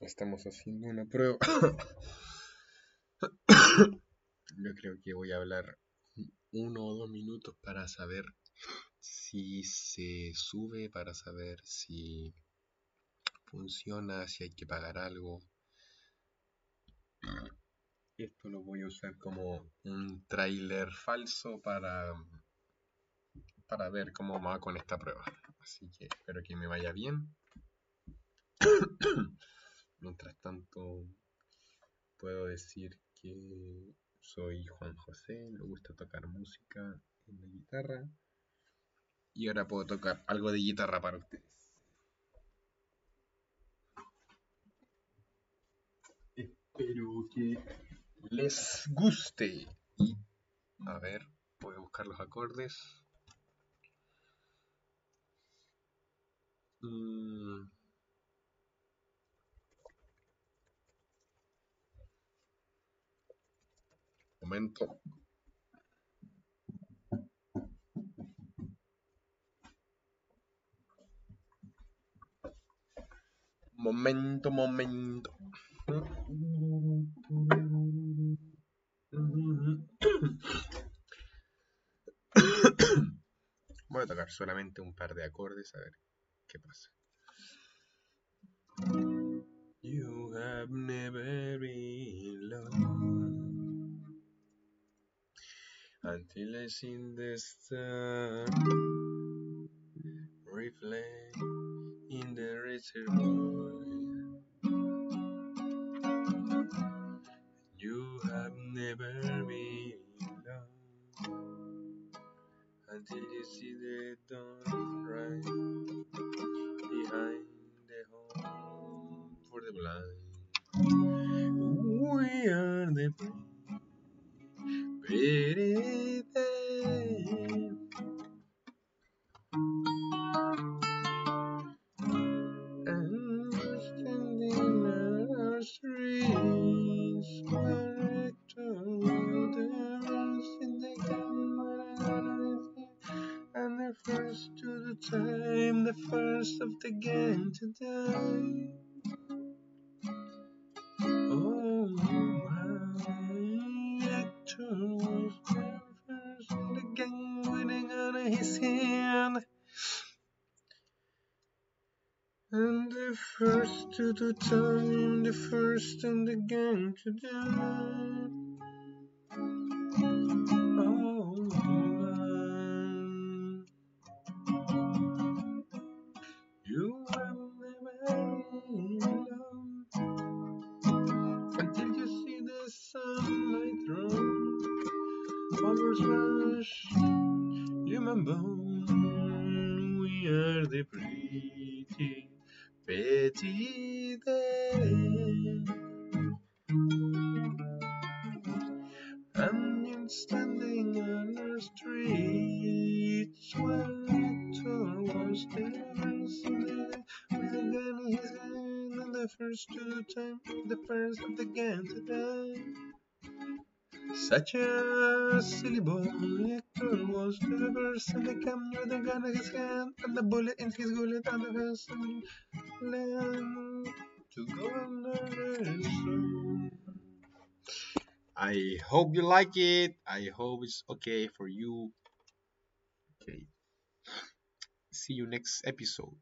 Estamos haciendo una prueba. Yo creo que voy a hablar uno o dos minutos para saber si se sube, para saber si funciona, si hay que pagar algo. Esto lo voy a usar como un trailer falso para, para ver cómo va con esta prueba. Así que espero que me vaya bien. Mientras tanto, puedo decir que soy Juan José, me gusta tocar música en la guitarra. Y ahora puedo tocar algo de guitarra para ustedes. Espero que les guste. Y a ver, voy a buscar los acordes. Mm. Momento. Momento, momento. Voy a tocar solamente un par de acordes a ver qué pasa. Until I seen the sun reflect in the reservoir. You have never been loved until you see the dawn rise behind the home for the blind. We are the pretty time, the first of the gang to die. Oh, my actor was the first in the gang winning on his hand. And the first to the time, the first in the gang to die. Flowers rush. Remember we are the pretty, pretty day. And standing on the streets where Hector was dancing with a gun in his hand and the first to the time, the first of the gang to die. Such a silly boy, Hector was the first and the gun with a gun in his hand and the bullet in his gullet and the in land to go under the sun. I hope you like it. I hope it's okay for you. Okay. See you next episode.